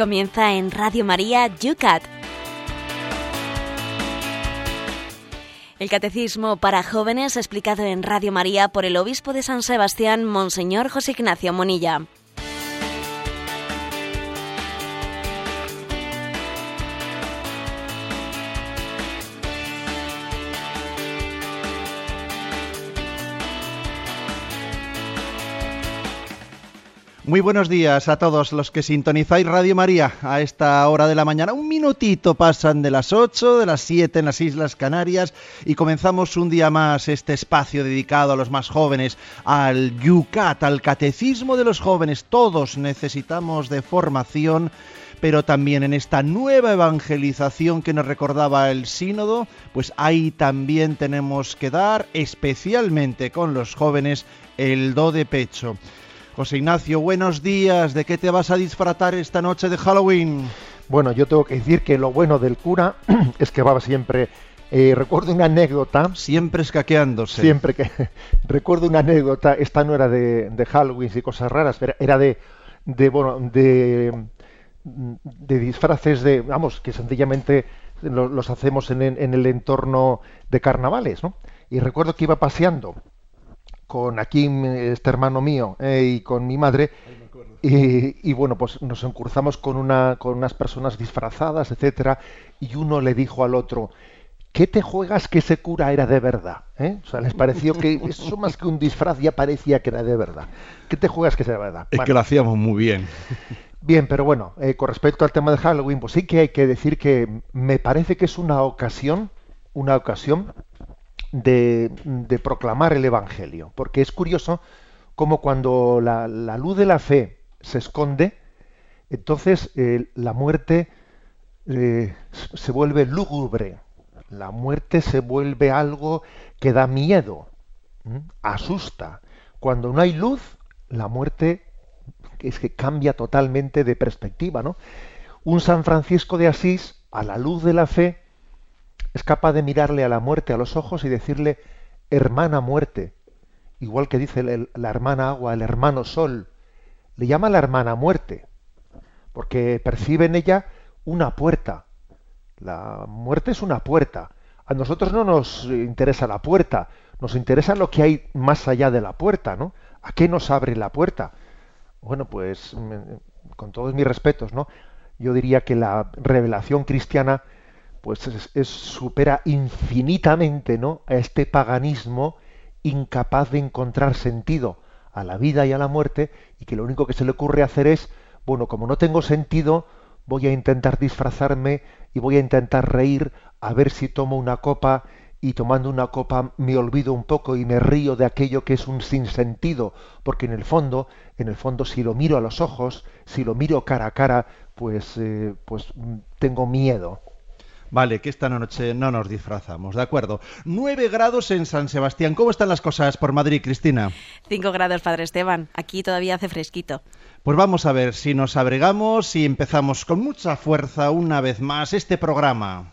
Comienza en Radio María Yucat. El Catecismo para Jóvenes explicado en Radio María por el Obispo de San Sebastián, Monseñor José Ignacio Monilla. Muy buenos días a todos los que sintonizáis Radio María a esta hora de la mañana. Un minutito pasan de las 8, de las 7 en las Islas Canarias y comenzamos un día más este espacio dedicado a los más jóvenes, al Yucat, al catecismo de los jóvenes. Todos necesitamos de formación pero también en esta nueva evangelización que nos recordaba el sínodo, pues ahí también tenemos que dar, especialmente con los jóvenes, el do de pecho. José Ignacio, buenos días. ¿De qué te vas a disfratar esta noche de Halloween? Bueno, yo tengo que decir que lo bueno del cura es que va siempre. Eh, recuerdo una anécdota. Siempre escaqueándose. Siempre que. recuerdo una anécdota. Esta no era de, Halloween y cosas raras, era, de, de, bueno, de, de disfraces de. Vamos, que sencillamente los, hacemos en, en el entorno de carnavales, ¿no? Y recuerdo que iba paseando con aquí este hermano mío eh, y con mi madre y, bueno pues nos encurzamos con una con unas personas disfrazadas etcétera y uno le dijo al otro ¿qué te juegas que ese cura era de verdad? ¿eh? O sea, les pareció que eso más que un disfraz ya parecía que era de verdad. ¿Qué te juegas que sea de verdad? Es que lo hacíamos muy bien. Bien, pero bueno, eh, con respecto al tema de Halloween, pues sí que hay que decir que me parece que es una ocasión, una ocasión de, proclamar el Evangelio. Porque es curioso como cuando la, luz de la fe se esconde, entonces eh, la muerte eh, se vuelve lúgubre, la muerte se vuelve algo que da miedo, asusta. Cuando no hay luz, la muerte es que cambia totalmente de perspectiva, ¿no? Un San Francisco de Asís, a la luz de la fe, es capaz de mirarle a la muerte a los ojos y decirle, hermana muerte, igual que dice la hermana agua, el hermano sol, le llama la hermana muerte, porque percibe en ella una puerta. La muerte es una puerta. A nosotros no nos interesa la puerta, nos interesa lo que hay más allá de la puerta, ¿no? ¿A qué nos abre la puerta? Bueno, pues con todos mis respetos, ¿no? Yo diría que la revelación cristiana pues es, supera infinitamente ¿no? a este paganismo incapaz de encontrar sentido a la vida y a la muerte y que lo único que se le ocurre hacer es, bueno, como no tengo sentido, voy a intentar disfrazarme y voy a intentar reír a ver si tomo una copa y tomando una copa me olvido un poco y me río de aquello que es un sinsentido, porque en el fondo, en el fondo si lo miro a los ojos, si lo miro cara a cara, pues, eh, pues mm, tengo miedo. Vale, que esta noche no nos disfrazamos, ¿de acuerdo? 9 grados en San Sebastián. ¿Cómo están las cosas por Madrid, Cristina? 5 grados, Padre Esteban. Aquí todavía hace fresquito. Pues vamos a ver si nos abregamos y empezamos con mucha fuerza una vez más este programa.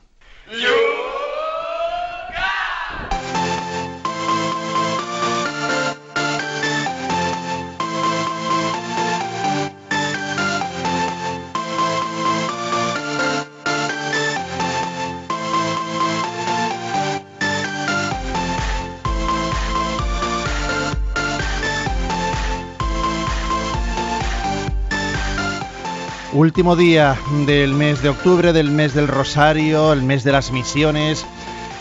Último día del mes de octubre, del mes del Rosario, el mes de las misiones.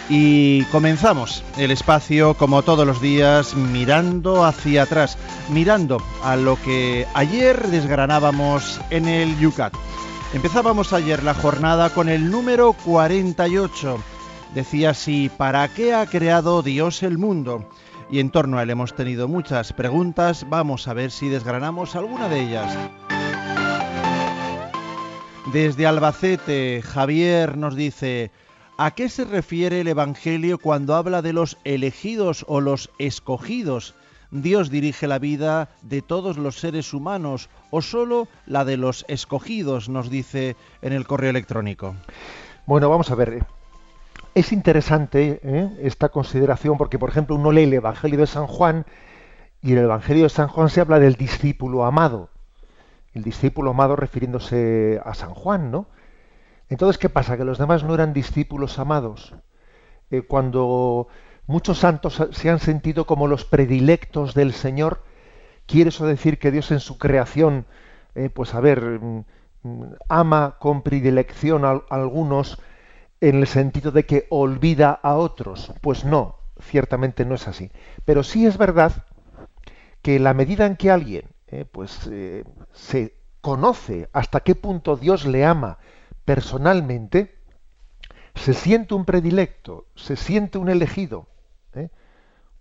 Y comenzamos el espacio, como todos los días, mirando hacia atrás, mirando a lo que ayer desgranábamos en el Yucat. Empezábamos ayer la jornada con el número 48. Decía así, ¿para qué ha creado Dios el mundo? Y en torno a él hemos tenido muchas preguntas, vamos a ver si desgranamos alguna de ellas. Desde Albacete, Javier nos dice, ¿a qué se refiere el Evangelio cuando habla de los elegidos o los escogidos? ¿Dios dirige la vida de todos los seres humanos o solo la de los escogidos? Nos dice en el correo electrónico. Bueno, vamos a ver. Es interesante ¿eh? esta consideración porque, por ejemplo, uno lee el Evangelio de San Juan y en el Evangelio de San Juan se habla del discípulo amado el discípulo amado refiriéndose a San Juan, ¿no? Entonces, ¿qué pasa? Que los demás no eran discípulos amados. Eh, cuando muchos santos se han sentido como los predilectos del Señor, ¿quiere eso decir que Dios en su creación, eh, pues a ver, mm, mm, ama con predilección a, algunos en el sentido de que olvida a otros? Pues no, ciertamente no es así. Pero sí es verdad que la medida en que alguien eh, pues se conoce hasta qué punto Dios le ama personalmente, se siente un predilecto, se siente un elegido, ¿eh?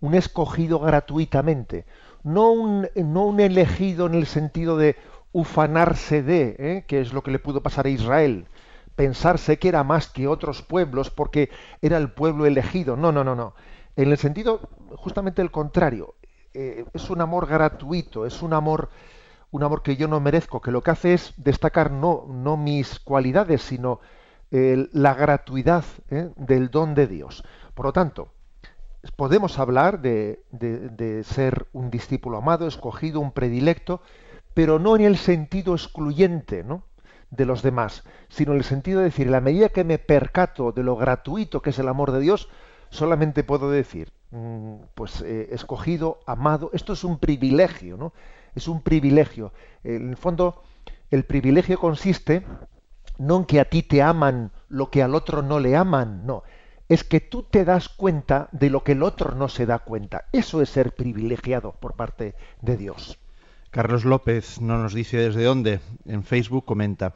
un escogido gratuitamente, no un, no un, elegido en el sentido de ufanarse de, ¿eh? que es lo que le pudo pasar a Israel, pensarse que era más que otros pueblos porque era el pueblo elegido. No, no, no, no. En el sentido justamente el contrario. Eh, es un amor gratuito, es un amor un amor que yo no merezco, que lo que hace es destacar no, no mis cualidades, sino la gratuidad ¿eh? del don de Dios. Por lo tanto, podemos hablar de, de, ser un discípulo amado, escogido, un predilecto, pero no en el sentido excluyente ¿no? de los demás, sino en el sentido de decir, en la medida que me percato de lo gratuito que es el amor de Dios, solamente puedo decir, mm, pues eh, escogido, amado, esto es un privilegio, ¿no? es un privilegio. En el fondo, el privilegio consiste no en que a ti te aman lo que al otro no le aman, no. Es que tú te das cuenta de lo que el otro no se da cuenta. Eso es ser privilegiado por parte de Dios. Carlos López no nos dice desde dónde. En Facebook comenta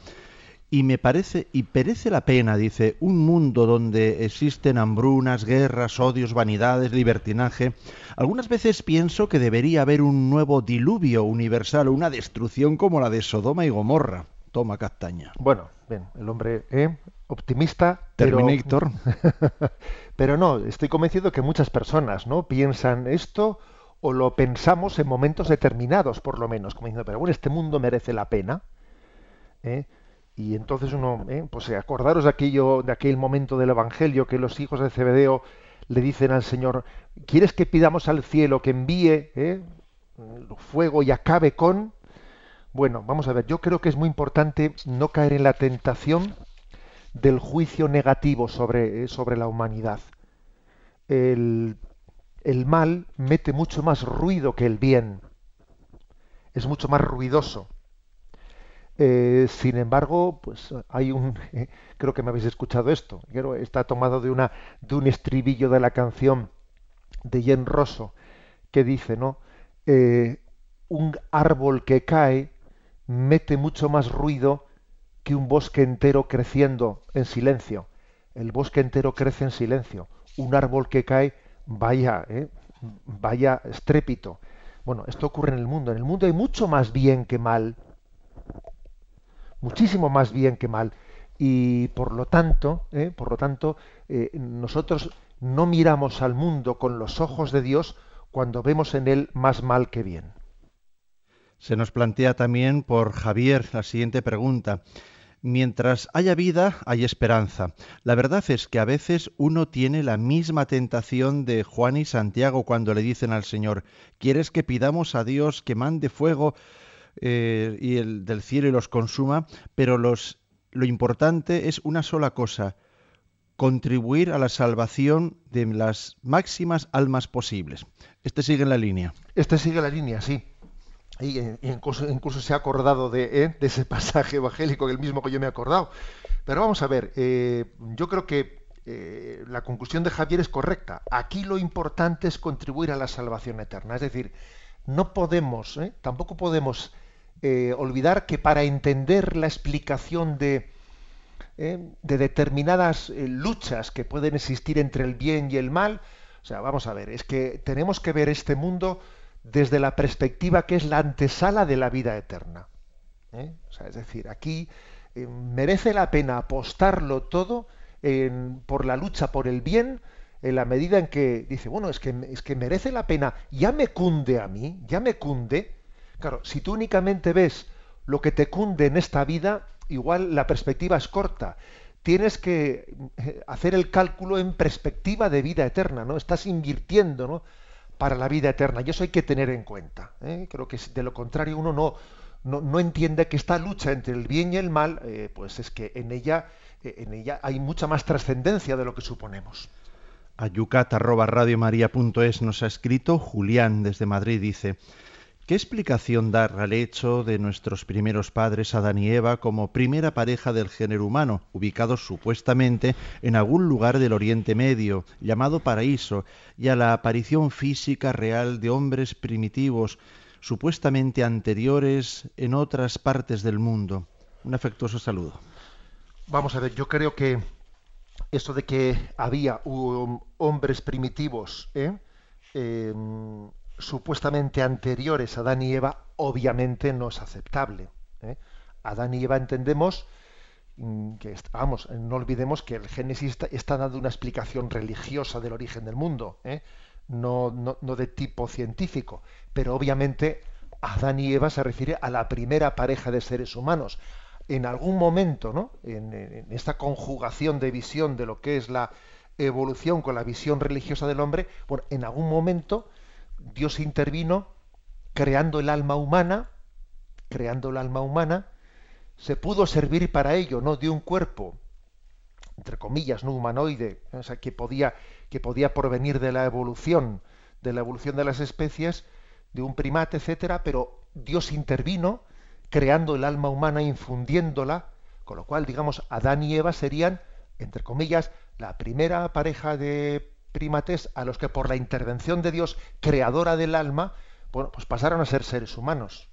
y me parece y perece la pena, dice, un mundo donde existen hambrunas, guerras, odios, vanidades, libertinaje. Algunas veces pienso que debería haber un nuevo diluvio universal, una destrucción como la de Sodoma y Gomorra. Toma castaña. Bueno, bien, el hombre ¿eh? optimista. Terminator. Pero... pero no, estoy convencido que muchas personas no piensan esto o lo pensamos en momentos determinados, por lo menos, como diciendo, pero bueno, este mundo merece la pena. ¿eh? Y entonces uno, ¿eh? pues eh, acordaros de aquello, de aquel momento del Evangelio que los hijos de Zebedeo le dicen al Señor, ¿quieres que pidamos al cielo que envíe ¿eh? fuego y acabe con? Bueno, vamos a ver, yo creo que es muy importante no caer en la tentación del juicio negativo sobre, sobre la humanidad. El, el mal mete mucho más ruido que el bien. Es mucho más ruidoso. Eh, sin embargo, pues hay un, creo que me habéis escuchado esto, está tomado de una de un estribillo de la canción de Jen Rosso que dice, ¿no? Eh, un árbol que cae mete mucho más ruido que un bosque entero creciendo en silencio. El bosque entero crece en silencio. Un árbol que cae, vaya, ¿eh? vaya estrépito. Bueno, esto ocurre en el mundo. En el mundo hay mucho más bien que mal muchísimo más bien que mal. Y por lo tanto, ¿eh? por lo tanto, eh, nosotros no miramos al mundo con los ojos de Dios cuando vemos en él más mal que bien. Se nos plantea también por Javier la siguiente pregunta. Mientras haya vida, hay esperanza. La verdad es que a veces uno tiene la misma tentación de Juan y Santiago cuando le dicen al Señor, ¿quieres que pidamos a Dios que mande fuego eh, y el del cielo y los consuma, pero los, lo importante es una sola cosa, contribuir a la salvación de las máximas almas posibles. Este sigue en la línea. Este sigue la línea, sí. Y, eh, incluso, se ha acordado de, eh, ese pasaje evangélico, el mismo que yo me he acordado. Pero vamos a ver, yo creo que la conclusión de Javier es correcta. Aquí lo importante es contribuir a la salvación eterna. Es decir, no podemos, tampoco podemos eh, olvidar que para entender la explicación de, eh, de determinadas eh, luchas que pueden existir entre el bien y el mal, o sea, vamos a ver, es que tenemos que ver este mundo desde la perspectiva que es la antesala de la vida eterna. O sea, es decir, aquí merece la pena apostarlo todo por la lucha por el bien, en la medida en que dice, bueno, es que, es que merece la pena, ya me cunde a mí, ya me cunde, Claro, si tú únicamente ves lo que te cunde en esta vida, igual la perspectiva es corta. Tienes que eh, hacer el cálculo en perspectiva de vida eterna, ¿no? Estás invirtiendo, ¿no? Para la vida eterna. Y eso hay que tener en cuenta. ¿eh? Creo que de lo contrario uno no, no, entiende que esta lucha entre el bien y el mal, pues es que en ella, en ella hay mucha más trascendencia de lo que suponemos. A nos ha escrito Julián desde Madrid, dice, ¿Qué explicación dar al hecho de nuestros primeros padres Adán y Eva como primera pareja del género humano, ubicados supuestamente en algún lugar del Oriente Medio, llamado paraíso, y a la aparición física real de hombres primitivos, supuestamente anteriores en otras partes del mundo? Un afectuoso saludo. Vamos a ver, yo creo que eso de que había hombres primitivos, ¿eh? Em, supuestamente anteriores a Adán y Eva, obviamente no es aceptable. ¿eh? Adán y Eva entendemos mm, que, vamos, no olvidemos que el Génesis está, dando una explicación religiosa del origen del mundo, ¿eh? no, no, de tipo científico, pero obviamente Adán y Eva se refiere a la primera pareja de seres humanos. En algún momento, ¿no? en, esta conjugación de visión de lo que es la evolución con la visión religiosa del hombre, bueno, en algún momento Dios intervino creando el alma humana, creando el alma humana, se pudo servir para ello, ¿no? De un cuerpo, entre comillas, no humanoide, que podía, que podía provenir de la evolución, de la evolución de las especies, de un primate, etcétera, pero Dios intervino creando el alma humana, infundiéndola, con lo cual, digamos, Adán y Eva serían, entre comillas, la primera pareja de primates a los que por la intervención de Dios, creadora del alma, bueno, pues pasaron a ser seres humanos.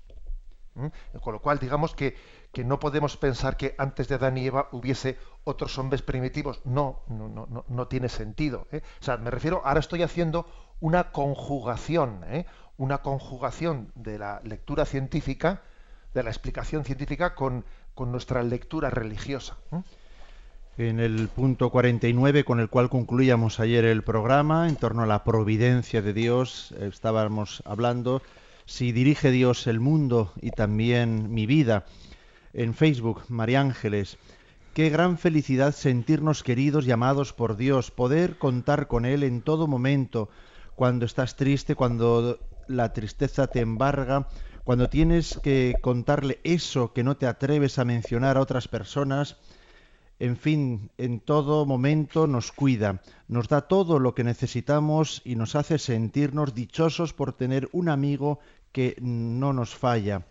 Con lo cual, digamos que, que, no podemos pensar que antes de Adán y Eva hubiese otros hombres primitivos. No, no, no, no, tiene sentido. ¿eh? O sea, me refiero, ahora estoy haciendo una conjugación, ¿eh? una conjugación de la lectura científica, de la explicación científica con, nuestra lectura religiosa en el punto 49 con el cual concluíamos ayer el programa en torno a la providencia de Dios. Estábamos hablando si dirige Dios el mundo y también mi vida. En Facebook, María Ángeles, qué gran felicidad sentirnos queridos y amados por Dios, poder contar con Él en todo momento, cuando estás triste, cuando la tristeza te embarga, cuando tienes que contarle eso que no te atreves a mencionar a otras personas, en fin, en todo momento nos cuida, nos da todo lo que necesitamos y nos hace sentirnos dichosos por tener un amigo que no nos falla.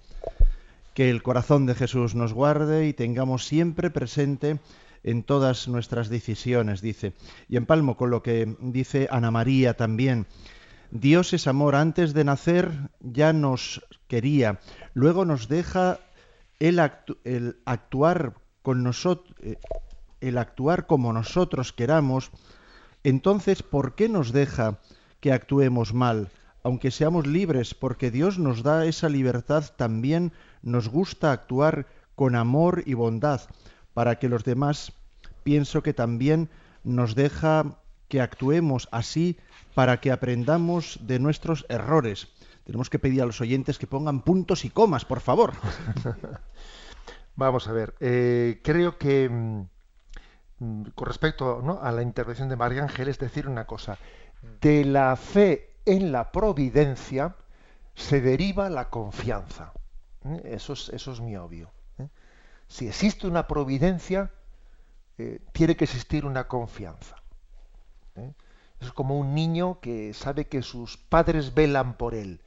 Que el corazón de Jesús nos guarde y tengamos siempre presente en todas nuestras decisiones, dice. Y en palmo con lo que dice Ana María también. Dios es amor, antes de nacer ya nos quería, luego nos deja el, actuar con nosotros, eh, el actuar como nosotros queramos, entonces ¿por qué nos deja que actuemos mal? Aunque seamos libres, porque Dios nos da esa libertad, también nos gusta actuar con amor y bondad, para que los demás pienso que también nos deja que actuemos así para que aprendamos de nuestros errores. Tenemos que pedir a los oyentes que pongan puntos y comas, por favor. Vamos a ver, eh, creo que mm, con respecto a la intervención de María Ángel decir una cosa, de la fe en la providencia se deriva la confianza. ¿eh? Eso, es, eso es mi obvio. ¿eh? Si existe una providencia, tiene que existir una confianza. Es como un niño que sabe que sus padres velan por él.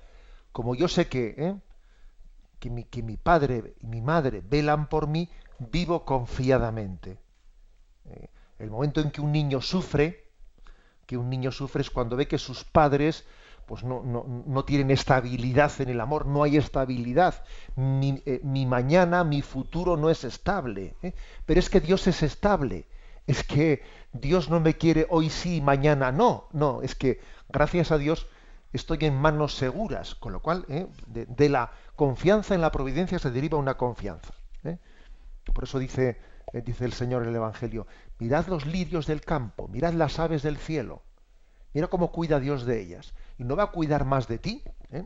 Como yo sé que que mi, que mi padre y mi madre velan por mí, vivo confiadamente. Eh, el momento en que un niño sufre, que un niño sufre es cuando ve que sus padres pues no, no, tienen estabilidad en el amor, no hay estabilidad. Mi, eh, mañana, mi futuro no es estable. ¿eh? Pero es que Dios es estable. Es que Dios no me quiere hoy sí, mañana no. No, es que gracias a Dios estoy en manos seguras, con lo cual de, la confianza en la providencia se deriva una confianza. ¿eh? Por eso dice, eh, dice el Señor en el Evangelio, mirad los lirios del campo, mirad las aves del cielo, mira cómo cuida Dios de ellas. ¿Y no va a cuidar más de ti? ¿Eh?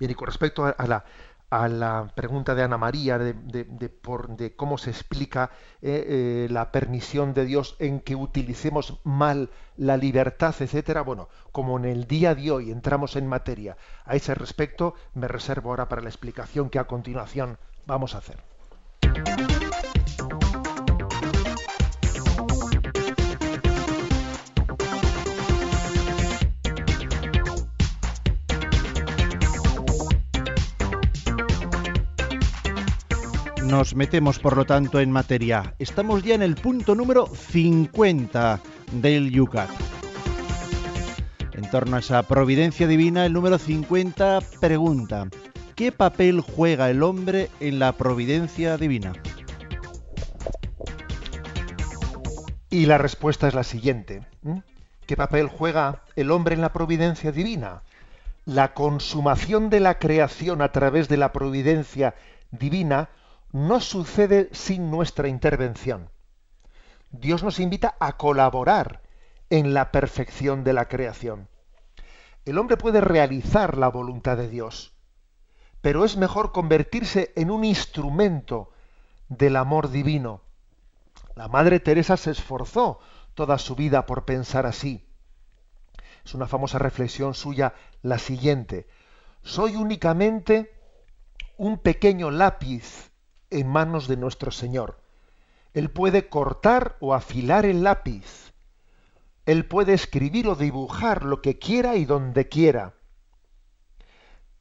Bien, y con respecto a, la, a la pregunta de Ana María de, de, cómo se explica eh, eh, la permisión de Dios en que utilicemos mal la libertad, etcétera. Bueno, como en el día de hoy entramos en materia a ese respecto, me reservo ahora para la explicación que a continuación vamos a hacer. Nos metemos, por lo tanto, en materia. Estamos ya en el punto número 50 del Yucat. En torno a esa providencia divina, el número 50 pregunta, ¿qué papel juega el hombre en la providencia divina? Y la respuesta es la siguiente. ¿Qué papel juega el hombre en la providencia divina? La consumación de la creación a través de la providencia divina no sucede sin nuestra intervención. Dios nos invita a colaborar en la perfección de la creación. El hombre puede realizar la voluntad de Dios, pero es mejor convertirse en un instrumento del amor divino. La Madre Teresa se esforzó toda su vida por pensar así. Es una famosa reflexión suya la siguiente. Soy únicamente un pequeño lápiz en manos de nuestro Señor. Él puede cortar o afilar el lápiz. Él puede escribir o dibujar lo que quiera y donde quiera.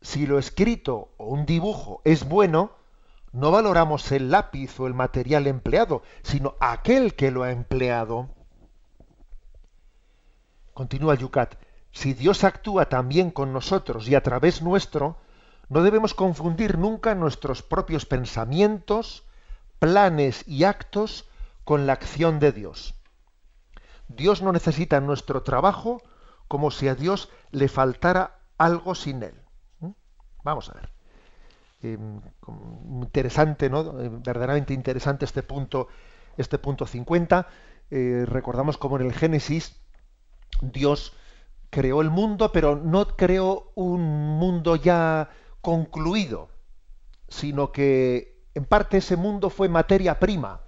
Si lo escrito o un dibujo es bueno, no valoramos el lápiz o el material empleado, sino aquel que lo ha empleado. Continúa Yucat. Si Dios actúa también con nosotros y a través nuestro, no debemos confundir nunca nuestros propios pensamientos, planes y actos con la acción de Dios. Dios no necesita nuestro trabajo como si a Dios le faltara algo sin él. ¿Mm? Vamos a ver. Em, interesante, ¿no? Eh, verdaderamente interesante este punto, este punto 50. Eh, recordamos como en el Génesis Dios creó el mundo, pero no creó un mundo ya concluido, sino que en parte ese mundo fue materia prima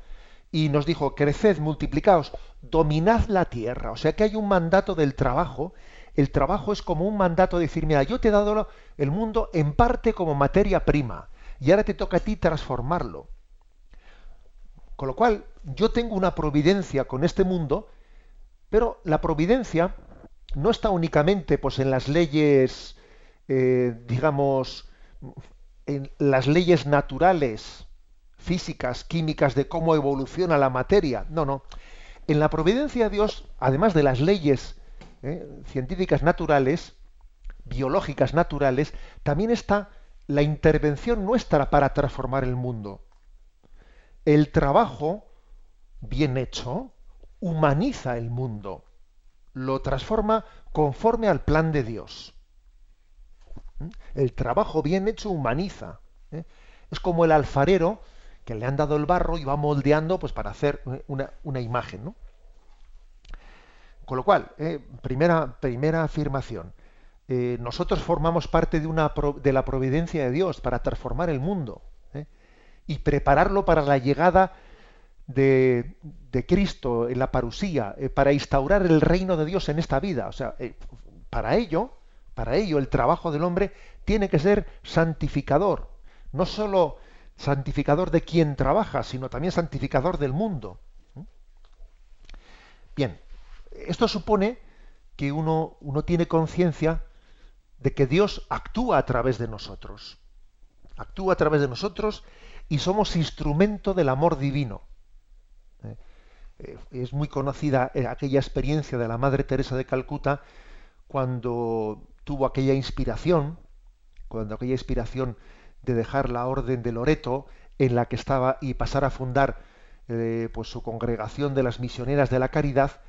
y nos dijo, creced, multiplicaos, dominad la tierra. O sea que hay un mandato del trabajo. El trabajo es como un mandato de decir, mira, yo te he dado el mundo en parte como materia prima y ahora te toca a ti transformarlo. Con lo cual, yo tengo una providencia con este mundo, pero la providencia no está únicamente pues, en las leyes eh, digamos, en las leyes naturales, físicas, químicas de cómo evoluciona la materia. No, no. En la providencia de Dios, además de las leyes eh, científicas naturales, biológicas naturales, también está la intervención nuestra para transformar el mundo. El trabajo bien hecho humaniza el mundo, lo transforma conforme al plan de Dios. El trabajo bien hecho humaniza. ¿eh? Es como el alfarero que le han dado el barro y va moldeando pues, para hacer ¿eh? una, imagen. Con lo cual, ¿eh? primera, primera afirmación, nosotros formamos parte de, una, de la providencia de Dios para transformar el mundo y prepararlo para la llegada de, de, Cristo en la parusía, para instaurar el reino de Dios en esta vida. O sea, para ello para ello, el trabajo del hombre tiene que ser santificador, no sólo santificador de quien trabaja, sino también santificador del mundo. Bien, esto supone que uno, tiene conciencia de que Dios actúa a través de nosotros. Actúa a través de nosotros y somos instrumento del amor divino. Eh, eh, es muy conocida aquella experiencia de la Madre Teresa de Calcuta cuando tuvo aquella inspiración, cuando aquella inspiración de dejar la orden de Loreto en la que estaba y pasar a fundar eh, pues su congregación de las misioneras de la caridad,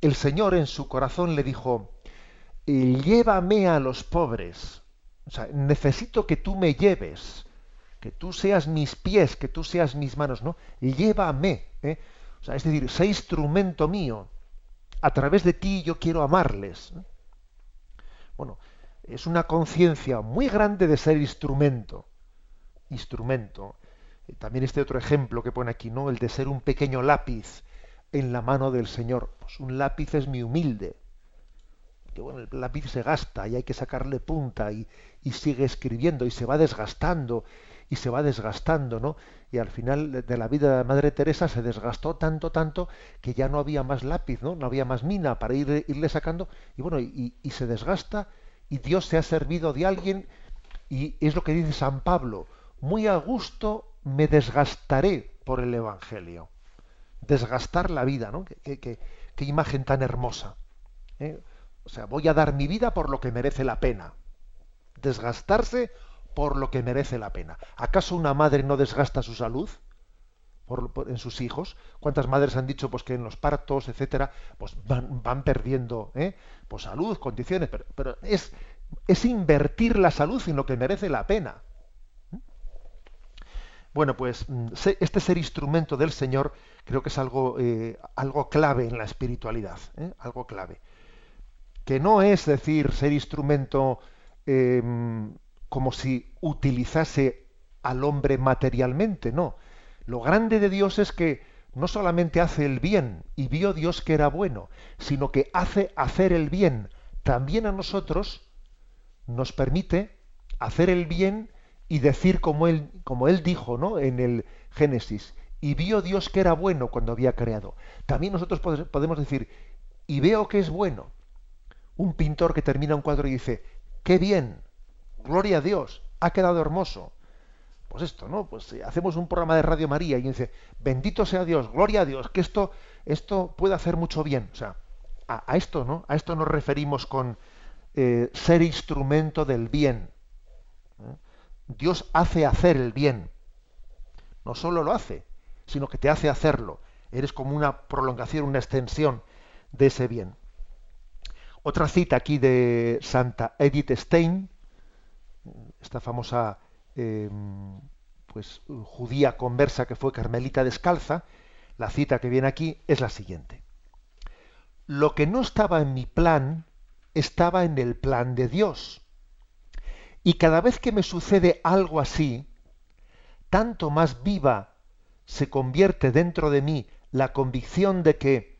el Señor en su corazón le dijo, llévame a los pobres, o sea, necesito que tú me lleves, que tú seas mis pies, que tú seas mis manos, ¿no? Llévame, ¿eh? es decir, sé instrumento mío, a través de ti yo quiero amarles. Bueno, es una conciencia muy grande de ser instrumento. instrumento. Eh, también este otro ejemplo que pone aquí, ¿no? El de ser un pequeño lápiz en la mano del Señor. Pues un lápiz es muy humilde. Que bueno, el lápiz se gasta y hay que sacarle punta y, y sigue escribiendo y se va desgastando y se va desgastando, ¿no? Y al final de la vida de Madre Teresa se desgastó tanto, tanto, que ya no había más lápiz, ¿no? No había más mina para ir, irle sacando, y bueno, y, y se desgasta, y Dios se ha servido de alguien, y es lo que dice San Pablo, muy a gusto me desgastaré por el Evangelio. Desgastar la vida, ¿no? Qué, qué, qué imagen tan hermosa. ¿eh? O sea, voy a dar mi vida por lo que merece la pena. Desgastarse por lo que merece la pena. ¿Acaso una madre no desgasta su salud por, en sus hijos? ¿Cuántas madres han dicho pues que en los partos, etcétera, pues van, perdiendo ¿eh? pues salud, condiciones, pero, es, es invertir la salud en lo que merece la pena. Bueno, pues mm, este ser instrumento del Señor creo que es algo, eh, algo clave en la espiritualidad, ¿eh? algo clave. Que no es decir ser instrumento eh, como si utilizase al hombre materialmente, no. Lo grande de Dios es que no solamente hace el bien y vio Dios que era bueno, sino que hace hacer el bien también a nosotros, nos permite hacer el bien y decir como él, como él dijo ¿no? en el Génesis, y vio Dios que era bueno cuando había creado. También nosotros podemos decir, y veo que es bueno. Un pintor que termina un cuadro y dice, qué bien, gloria a Dios, ha quedado hermoso. Pues esto, ¿no? Pues eh, hacemos un programa de Radio María y dice, bendito sea Dios, gloria a Dios, que esto, esto puede hacer mucho bien. O sea, a, esto, ¿no? A esto nos referimos con eh, ser instrumento del bien. ¿Eh? Dios hace hacer el bien. No solo lo hace, sino que te hace hacerlo. Eres como una prolongación, una extensión de ese bien. Otra cita aquí de Santa Edith Stein, esta famosa eh, pues judía conversa que fue carmelita descalza, la cita que viene aquí es la siguiente. Lo que no estaba en mi plan estaba en el plan de Dios. Y cada vez que me sucede algo así, tanto más viva se convierte dentro de mí la convicción de que,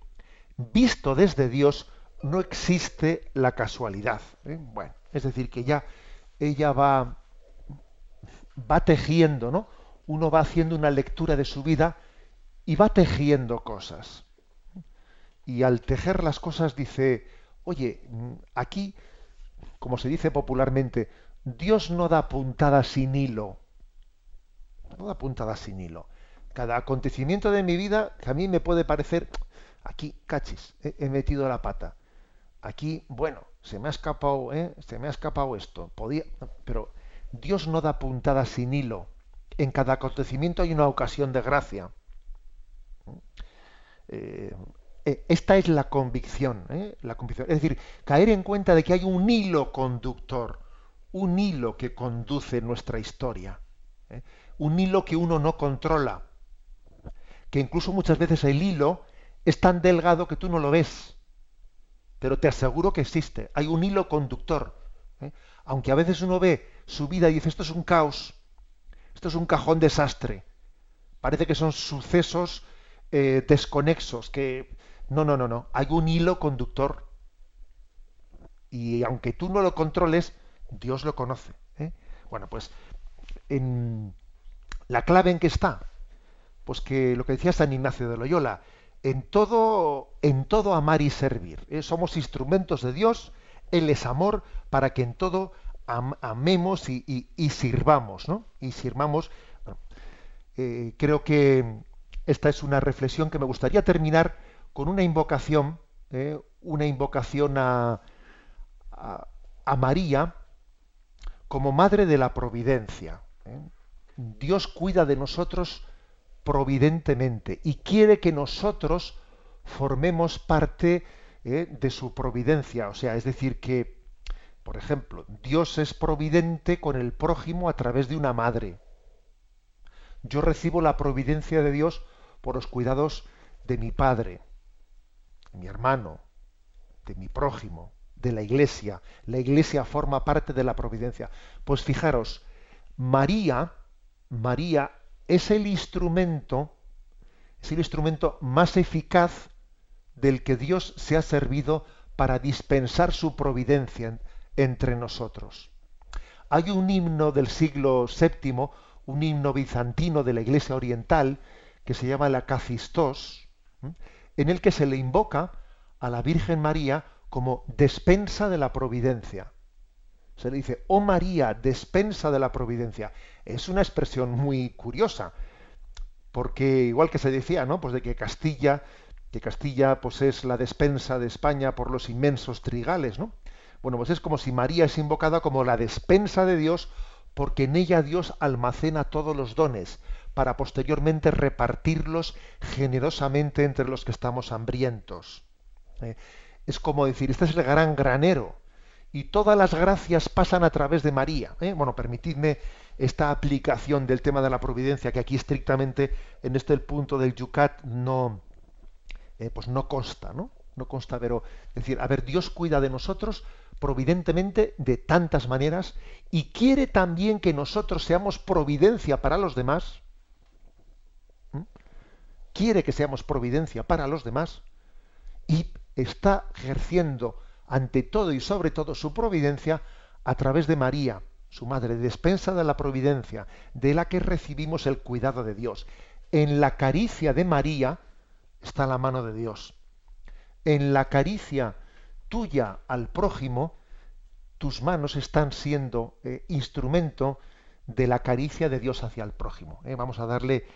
visto desde Dios, no existe la casualidad. ¿eh? Bueno, es decir, que ya ella va, va tejiendo, ¿no? Uno va haciendo una lectura de su vida y va tejiendo cosas. Y al tejer las cosas dice, oye, aquí, como se dice popularmente, Dios no da puntada sin hilo. No da puntada sin hilo. Cada acontecimiento de mi vida que a mí me puede parecer, aquí, cachis, he metido la pata. Aquí, bueno, se me ha escapado, ¿eh? se me ha escapado esto. Podía, pero Dios no da puntada sin hilo. En cada acontecimiento hay una ocasión de gracia. Eh, eh, esta es la convicción, ¿eh? la convicción. Es decir, caer en cuenta de que hay un hilo conductor, un hilo que conduce nuestra historia, un hilo que uno no controla, que incluso muchas veces el hilo es tan delgado que tú no lo ves, pero te aseguro que existe. Hay un hilo conductor. Aunque a veces uno ve su vida y dice esto es un caos, esto es un cajón desastre. Parece que son sucesos desconexos que no, no, no, no. Hay un hilo conductor. Y aunque tú no lo controles, Dios lo conoce. ¿eh? Bueno, pues en la clave en que está, pues que lo que decía San Ignacio de Loyola, en todo, en todo amar y servir. ¿eh? Somos instrumentos de Dios, Él es amor, para que en todo am amemos y, sirvamos, ¿no? Y sirvamos. Bueno, eh, creo que esta es una reflexión que me gustaría terminar con una invocación, eh, una invocación a, a, María como Madre de la Providencia. Dios cuida de nosotros providentemente y quiere que nosotros formemos parte eh, de su providencia. O sea, es decir, que, por ejemplo, Dios es providente con el prójimo a través de una madre. Yo recibo la providencia de Dios por los cuidados de mi padre de mi hermano, de mi prójimo, de la iglesia. La iglesia forma parte de la providencia. Pues fijaros, María María es el instrumento, es el instrumento más eficaz del que Dios se ha servido para dispensar su providencia entre nosotros. Hay un himno del siglo VII, un himno bizantino de la Iglesia Oriental, que se llama la Cacistos, en el que se le invoca a la Virgen María como despensa de la providencia. Se le dice, oh María, despensa de la providencia. Es una expresión muy curiosa, porque igual que se decía, ¿no? Pues de que Castilla, que Castilla pues es la despensa de España por los inmensos trigales, ¿no? Bueno, pues es como si María es invocada como la despensa de Dios, porque en ella Dios almacena todos los dones, para posteriormente repartirlos generosamente entre los que estamos hambrientos. ¿eh? Es como decir, este es el gran granero, y todas las gracias pasan a través de María. ¿eh? Bueno, permitidme esta aplicación del tema de la providencia, que aquí estrictamente en este punto del Yucat no, eh, pues no consta, ¿no? No consta, pero es decir, a ver, Dios cuida de nosotros providentemente de tantas maneras y quiere también que nosotros seamos providencia para los demás. Quiere que seamos providencia para los demás y está ejerciendo ante todo y sobre todo su providencia a través de María, su madre, despensa de la providencia, de la que recibimos el cuidado de Dios. En la caricia de María está la mano de Dios. En la caricia tuya al prójimo, tus manos están siendo eh, instrumento de la caricia de Dios hacia el prójimo. ¿eh? Vamos a darle,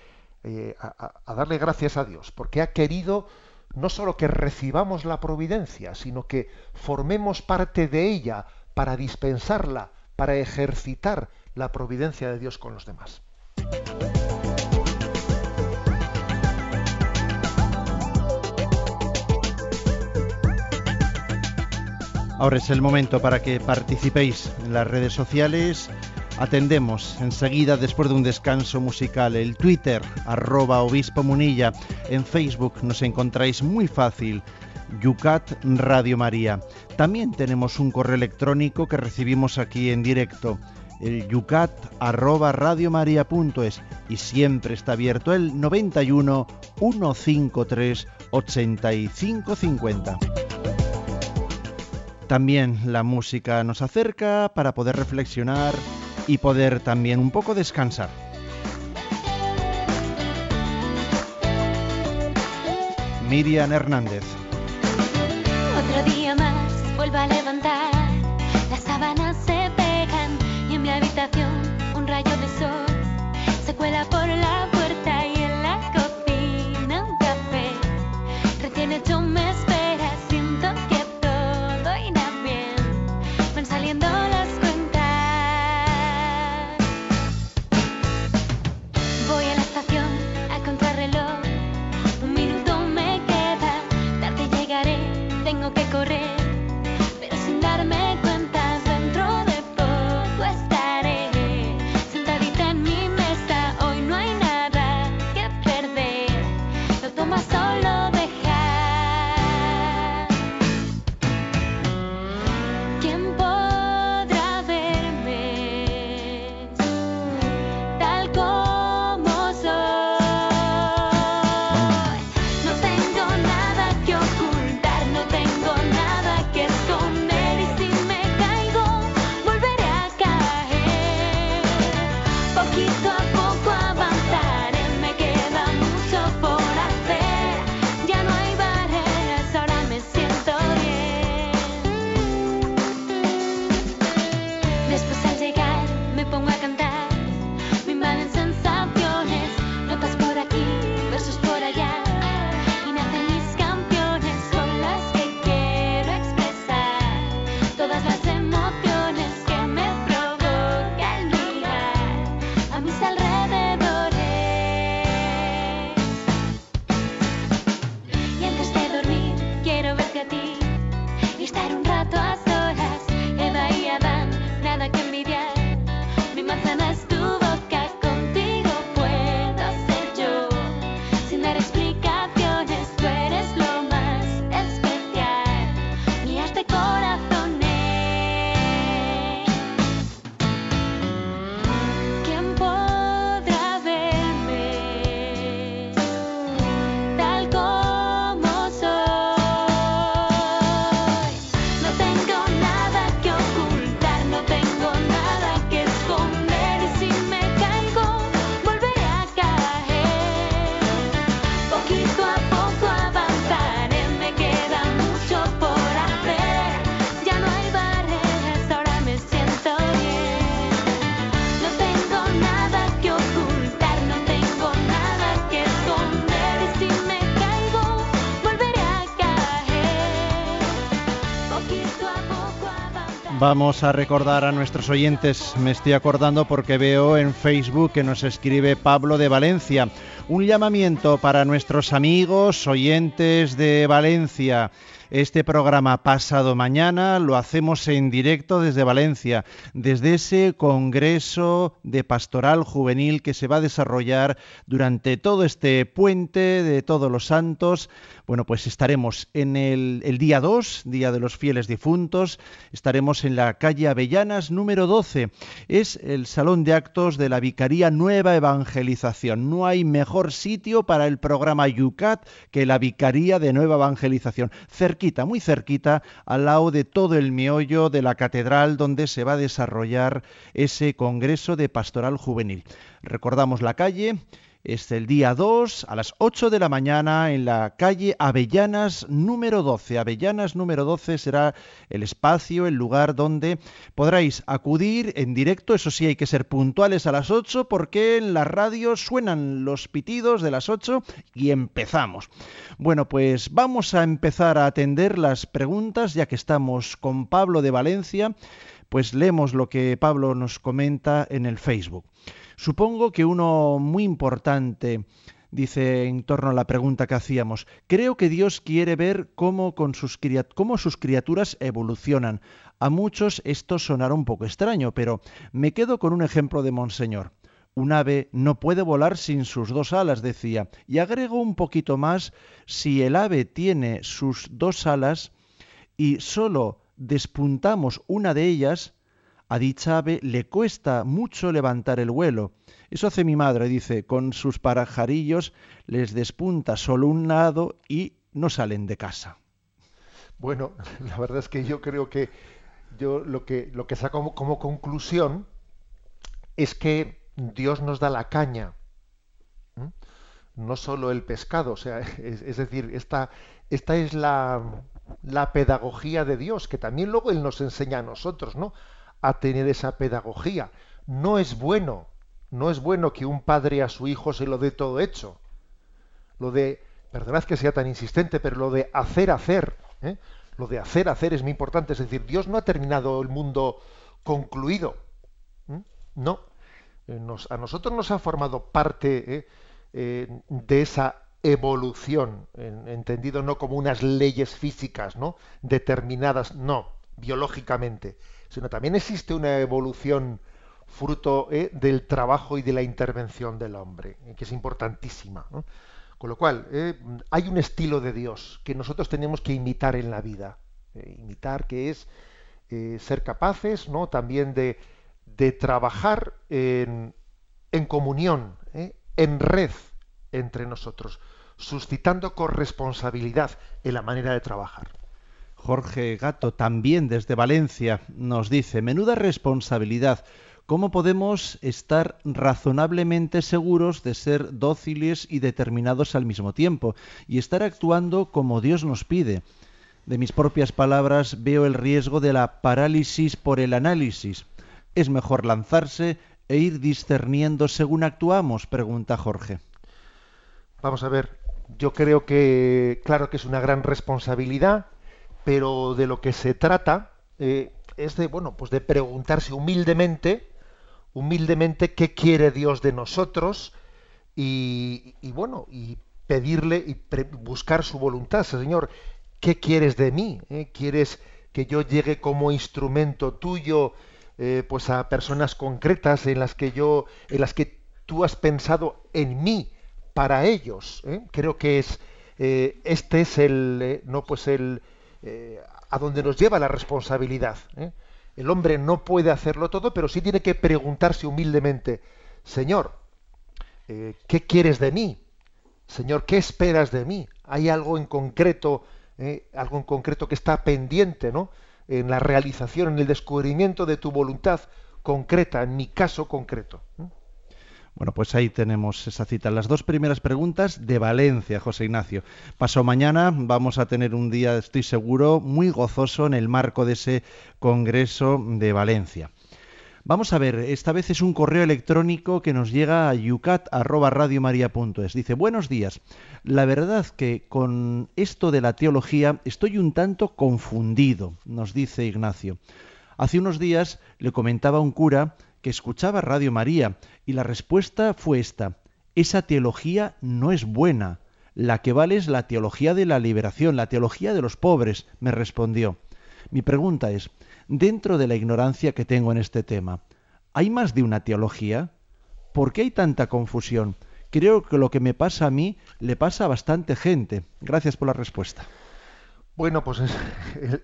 eh, a darle gracias a Dios, porque ha querido no solo que recibamos la providencia, sino que formemos parte de ella para dispensarla, para ejercitar la providencia de Dios con los demás. Ahora es el momento para que participéis en las redes sociales Atendemos enseguida después de un descanso musical el Twitter, arroba obispo munilla. En Facebook nos encontráis muy fácil, Yucat Radio María. También tenemos un correo electrónico que recibimos aquí en directo, el yucat arroba radiomaria.es y siempre está abierto el 91 153 8550. También la música nos acerca para poder reflexionar y poder también un poco descansar. Miriam Hernández. A recordar a nuestros oyentes, me estoy acordando porque veo en Facebook que nos escribe Pablo de Valencia, un llamamiento para nuestros amigos, oyentes de Valencia. Este programa pasado mañana lo hacemos en directo desde Valencia, desde ese Congreso de Pastoral Juvenil que se va a desarrollar durante todo este puente de todos los santos. Bueno, pues estaremos en el, día 2, Día de los Fieles Difuntos, estaremos en la calle Avellanas número 12. Es el salón de actos de la Vicaría Nueva Evangelización. No hay mejor sitio para el programa Yucat que la Vicaría de Nueva Evangelización cerquita, muy cerquita, al lado de todo el meollo de la catedral donde se va a desarrollar ese Congreso de Pastoral Juvenil. Recordamos la calle, es el día 2 a las 8 de la mañana en la calle Avellanas número 12. Avellanas número 12 será el espacio, el lugar donde podréis acudir en directo. Eso sí, hay que ser puntuales a las 8 porque en la radio suenan los pitidos de las 8 y empezamos. Bueno, pues vamos a empezar a atender las preguntas ya que estamos con Pablo de Valencia. Pues leemos lo que Pablo nos comenta en el Facebook. Supongo que uno muy importante dice en torno a la pregunta que hacíamos. Creo que Dios quiere ver cómo, sus criaturas evolucionan. A muchos esto sonará un poco extraño, pero me quedo con un ejemplo de Monseñor. Un ave no puede volar sin sus dos alas, decía, y agrego un poquito más, si el ave tiene sus dos alas y solo despuntamos una de ellas, a dicha ave le cuesta mucho levantar el vuelo. Eso hace mi madre, dice, con sus parajarillos les despunta solo un lado y no salen de casa. Bueno, la verdad es que yo creo que yo lo que lo que saco como, conclusión es que Dios nos da la caña, no solo el pescado, o sea, es, decir, esta, esta es la, la pedagogía de Dios, que también luego Él nos enseña a nosotros, ¿no? a tener esa pedagogía. No es bueno, no es bueno que un padre a su hijo se lo dé todo hecho. Lo de, perdonad que sea tan insistente, pero lo de hacer, hacer, ¿eh? lo de hacer, hacer es muy importante. Es decir, Dios no ha terminado el mundo concluido. No. Eh, a nosotros nos ha formado parte ¿eh? de esa evolución, entendido no como unas leyes físicas, ¿no? Determinadas, no, biológicamente, sino también existe una evolución fruto eh, del trabajo y de la intervención del hombre, eh, que es importantísima. Con lo cual, eh, hay un estilo de Dios que nosotros tenemos que imitar en la vida. imitar que es ser capaces ¿no? también de, de trabajar en, en comunión, en red entre nosotros, suscitando corresponsabilidad en la manera de trabajar. Jorge Gato, también desde Valencia, nos dice, menuda responsabilidad. ¿Cómo podemos estar razonablemente seguros de ser dóciles y determinados al mismo tiempo y estar actuando como Dios nos pide? De mis propias palabras veo el riesgo de la parálisis por el análisis. ¿Es mejor lanzarse e ir discerniendo según actuamos? pregunta Jorge. Vamos a ver, yo creo que, claro que es una gran responsabilidad, pero de lo que se trata eh, es de bueno pues de preguntarse humildemente humildemente qué quiere Dios de nosotros y, bueno y pedirle y buscar su voluntad Señor qué quieres de mí ¿Eh? quieres que yo llegue como instrumento tuyo eh, pues a personas concretas en las que yo en las que tú has pensado en mí para ellos creo que es este es el no pues el eh, a donde nos lleva la responsabilidad. ¿eh? El hombre no puede hacerlo todo, pero sí tiene que preguntarse humildemente, Señor, eh, ¿qué quieres de mí? Señor, ¿qué esperas de mí? ¿Hay algo en concreto, algo en concreto que está pendiente, ¿no? En la realización, en el descubrimiento de tu voluntad concreta, en mi caso concreto. Bueno, pues ahí tenemos esa cita. Las dos primeras preguntas de Valencia, José Ignacio. Paso mañana vamos a tener un día, estoy seguro, muy gozoso en el marco de ese Congreso de Valencia. Vamos a ver, esta vez es un correo electrónico que nos llega a yucat.radiomaria.es. Dice, buenos días. La verdad que con esto de la teología estoy un tanto confundido, nos dice Ignacio. Hace unos días le comentaba a un cura escuchaba Radio María y la respuesta fue esta. Esa teología no es buena. La que vale es la teología de la liberación, la teología de los pobres, me respondió. Mi pregunta es, dentro de la ignorancia que tengo en este tema, ¿hay más de una teología? ¿Por qué hay tanta confusión? Creo que lo que me pasa a mí le pasa a bastante gente. Gracias por la respuesta. Bueno, pues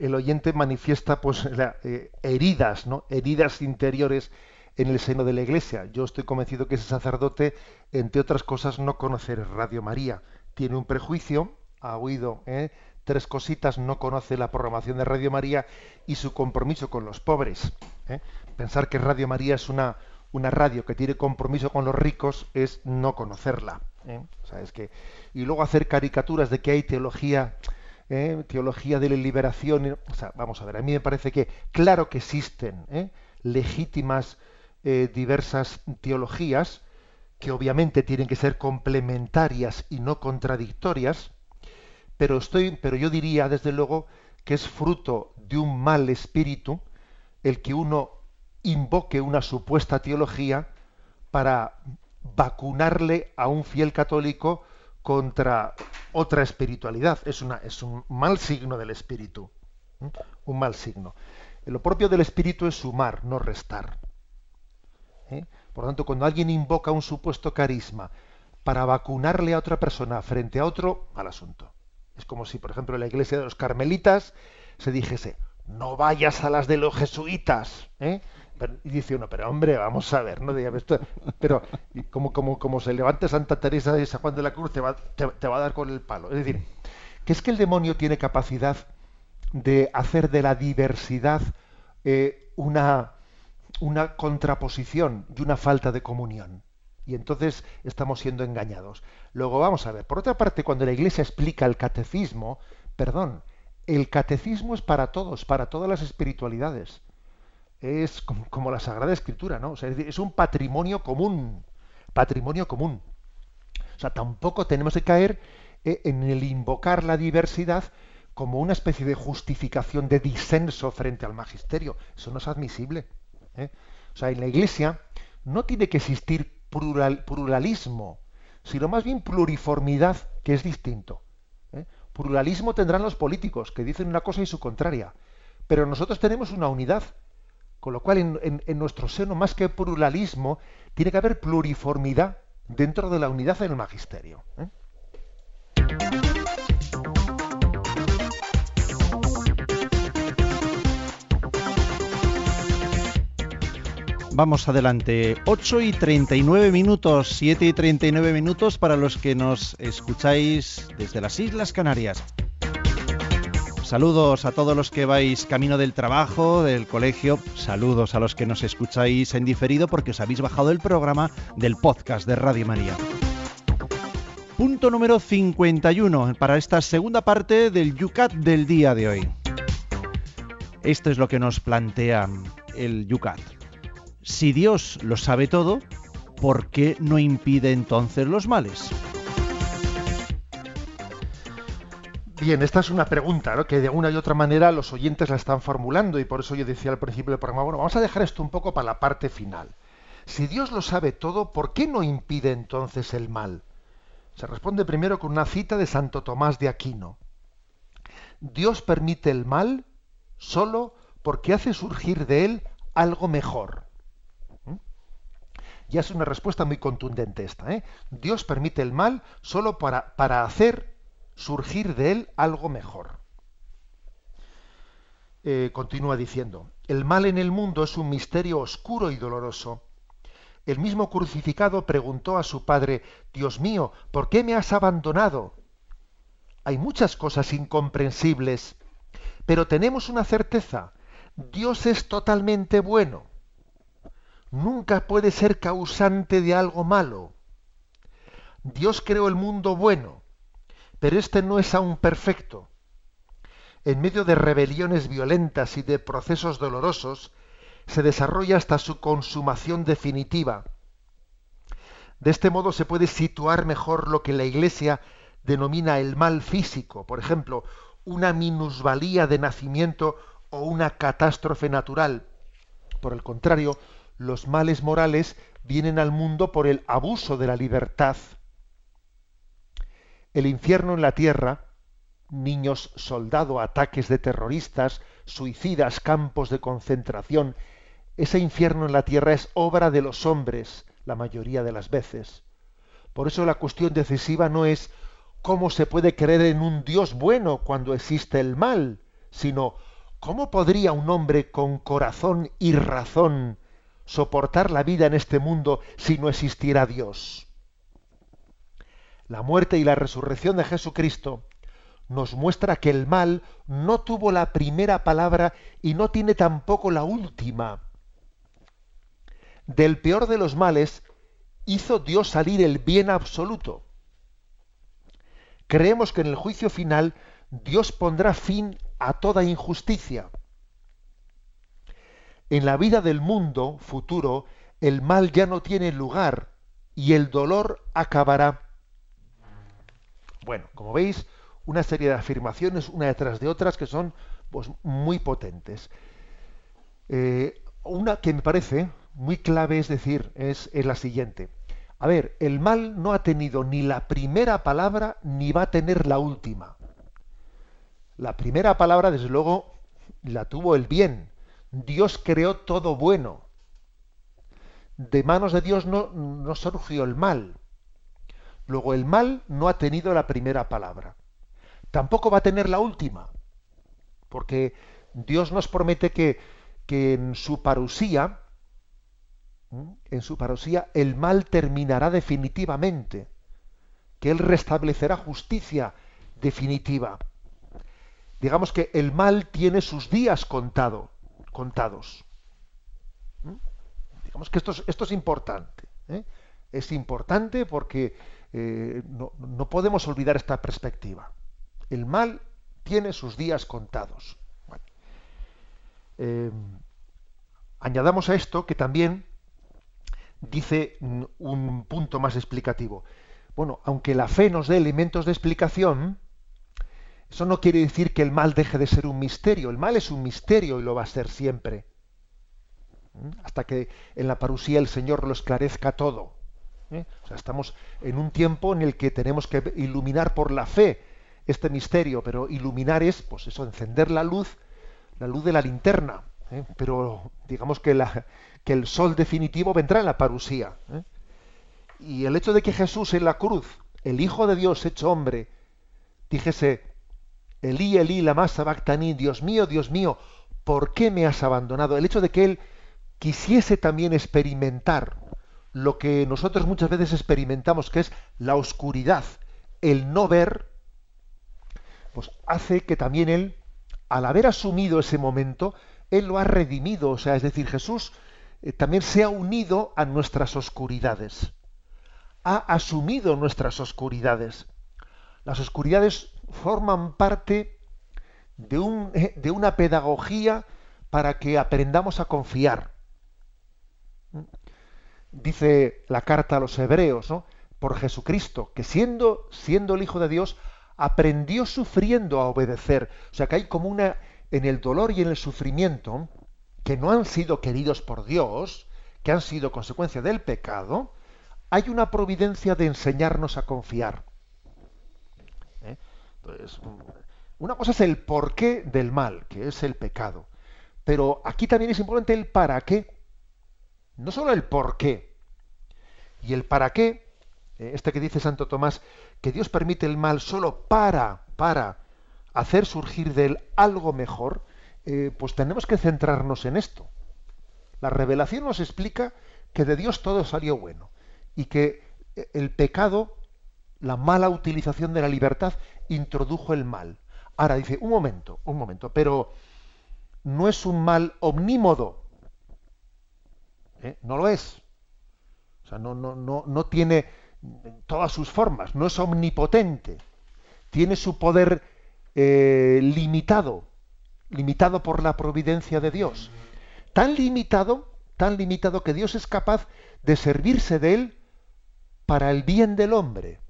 el, oyente manifiesta pues eh, heridas, ¿no? Heridas interiores en el seno de la Iglesia. Yo estoy convencido que ese sacerdote, entre otras cosas, no conoce Radio María. Tiene un prejuicio, ha oído ¿eh? tres cositas, no conoce la programación de Radio María y su compromiso con los pobres. ¿eh? Pensar que Radio María es una, una radio que tiene compromiso con los ricos es no conocerla. ¿eh? que, y luego hacer caricaturas de que hay teología, teología de la liberación. vamos a ver, a mí me parece que claro que existen legítimas eh, diversas teologías, que obviamente tienen que ser complementarias y no contradictorias, pero, estoy, pero yo diría, desde luego, que es fruto de un mal espíritu el que uno invoque una supuesta teología para vacunarle a un fiel católico contra otra espiritualidad. Es, una, es un mal signo del espíritu. Un mal signo. Lo propio del espíritu es sumar, no restar. ¿Eh? Por lo tanto, cuando alguien invoca un supuesto carisma para vacunarle a otra persona frente a otro, mal asunto. Es como si, por ejemplo, en la iglesia de los carmelitas se dijese, no vayas a las de los jesuitas. ¿eh? y dice uno, pero hombre, vamos a ver, ¿no? Pero como, como, se levante Santa Teresa de San Juan de la Cruz, te va, te, va a dar con el palo. Es decir, que es que el demonio tiene capacidad de hacer de la diversidad eh, una, una contraposición y una falta de comunión. Y entonces estamos siendo engañados. Luego vamos a ver, por otra parte, cuando la Iglesia explica el catecismo, perdón, el catecismo es para todos, para todas las espiritualidades. Es como, la Sagrada Escritura, ¿no? es un patrimonio común, patrimonio común. O sea, tampoco tenemos que caer eh, en el invocar la diversidad como una especie de justificación de disenso frente al magisterio. Eso no es admisible. ¿Eh? O sea, en la Iglesia no tiene que existir pluralismo, sino más bien pluriformidad, que es distinto. ¿eh? Pluralismo tendrán los políticos, que dicen una cosa y su contraria. Pero nosotros tenemos una unidad, con lo cual en, nuestro seno, más que pluralismo, tiene que haber pluriformidad dentro de la unidad en el magisterio. ¿eh? Vamos adelante. 8 y 39 minutos, 7 y 39 minutos para los que nos escucháis desde las Islas Canarias. Saludos a todos los que vais camino del trabajo, del colegio. Saludos a los que nos escucháis en diferido porque os habéis bajado el programa del podcast de Radio María. Punto número 51 para esta segunda parte del Yucat del día de hoy. Esto es lo que nos plantea el Yucat. Si Dios lo sabe todo, ¿por qué no impide entonces los males? Bien, esta es una pregunta ¿no? que de una y otra manera los oyentes la están formulando y por eso yo decía al principio del programa, bueno, vamos a dejar esto un poco para la parte final. Si Dios lo sabe todo, ¿por qué no impide entonces el mal? Se responde primero con una cita de Santo Tomás de Aquino. Dios permite el mal solo porque hace surgir de él algo mejor. Ya es una respuesta muy contundente esta. ¿eh? Dios permite el mal solo para, para hacer surgir de él algo mejor. Eh, continúa diciendo, el mal en el mundo es un misterio oscuro y doloroso. El mismo crucificado preguntó a su padre, Dios mío, ¿por qué me has abandonado? Hay muchas cosas incomprensibles, pero tenemos una certeza, Dios es totalmente bueno nunca puede ser causante de algo malo. Dios creó el mundo bueno, pero este no es aún perfecto. En medio de rebeliones violentas y de procesos dolorosos, se desarrolla hasta su consumación definitiva. De este modo se puede situar mejor lo que la Iglesia denomina el mal físico, por ejemplo, una minusvalía de nacimiento o una catástrofe natural. Por el contrario, los males morales vienen al mundo por el abuso de la libertad. El infierno en la tierra, niños soldado, ataques de terroristas, suicidas, campos de concentración, ese infierno en la tierra es obra de los hombres la mayoría de las veces. Por eso la cuestión decisiva no es cómo se puede creer en un Dios bueno cuando existe el mal, sino cómo podría un hombre con corazón y razón soportar la vida en este mundo si no existiera Dios. La muerte y la resurrección de Jesucristo nos muestra que el mal no tuvo la primera palabra y no tiene tampoco la última. Del peor de los males hizo Dios salir el bien absoluto. Creemos que en el juicio final Dios pondrá fin a toda injusticia. En la vida del mundo futuro, el mal ya no tiene lugar y el dolor acabará. Bueno, como veis, una serie de afirmaciones, una detrás de otras, que son pues, muy potentes. Eh, una que me parece muy clave, es decir, es, es la siguiente. A ver, el mal no ha tenido ni la primera palabra ni va a tener la última. La primera palabra, desde luego, la tuvo el bien. Dios creó todo bueno. De manos de Dios no, surgió el mal. Luego el mal no ha tenido la primera palabra. Tampoco va a tener la última. Porque Dios nos promete que, que en su parusía, en su parusía, el mal terminará definitivamente. Que Él restablecerá justicia definitiva. Digamos que el mal tiene sus días contado contados. ¿Mm? Digamos que esto es, importante. ¿eh? Es importante porque eh, no, podemos olvidar esta perspectiva. El mal tiene sus días contados. Eh, añadamos a esto que también dice un punto más explicativo. Bueno, aunque la fe nos dé elementos de explicación, eso no quiere decir que el mal deje de ser un misterio. El mal es un misterio y lo va a ser siempre. ¿Mm? Hasta que en la parusía el Señor lo esclarezca todo. ¿eh? O sea, estamos en un tiempo en el que tenemos que iluminar por la fe este misterio, pero iluminar es, pues eso, encender la luz, la luz de la linterna. ¿eh? Pero digamos que, el sol definitivo vendrá en la parusía. ¿eh? Y el hecho de que Jesús en la cruz, el Hijo de Dios hecho hombre, dijese, Elí, Elí, lama sabactaní, Dios mío, Dios mío, ¿por qué me has abandonado? El hecho de que él quisiese también experimentar lo que nosotros muchas veces experimentamos, que es la oscuridad, el no ver, pues hace que también él, al haber asumido ese momento, él lo ha redimido, o sea, es decir, Jesús eh, también se ha unido a nuestras oscuridades, ha asumido nuestras oscuridades. Las oscuridades forman parte de, un, de una pedagogía para que aprendamos a confiar. Dice la carta a los hebreos, ¿no? por Jesucristo, que siendo, siendo el Hijo de Dios, aprendió sufriendo a obedecer. O sea que hay como una, en el dolor y en el sufrimiento, que no han sido queridos por Dios, que han sido consecuencia del pecado, hay una providencia de enseñarnos a confiar. Entonces, una cosa es el porqué del mal, que es el pecado. Pero aquí también es importante el para qué. No solo el por qué. Y el para qué, eh, este que dice Santo Tomás, que Dios permite el mal solo para, para hacer surgir de él algo mejor, eh, pues tenemos que centrarnos en esto. La revelación nos explica que de Dios todo salió bueno y que eh, el pecado la mala utilización de la libertad introdujo el mal. Ahora dice, un momento, un momento, pero no es un mal omnímodo. ¿Eh? No lo es. O sea, no, no, no, no tiene todas sus formas, no es omnipotente. Tiene su poder eh, limitado, limitado por la providencia de Dios. Tan limitado, tan limitado que Dios es capaz de servirse de él para el bien del hombre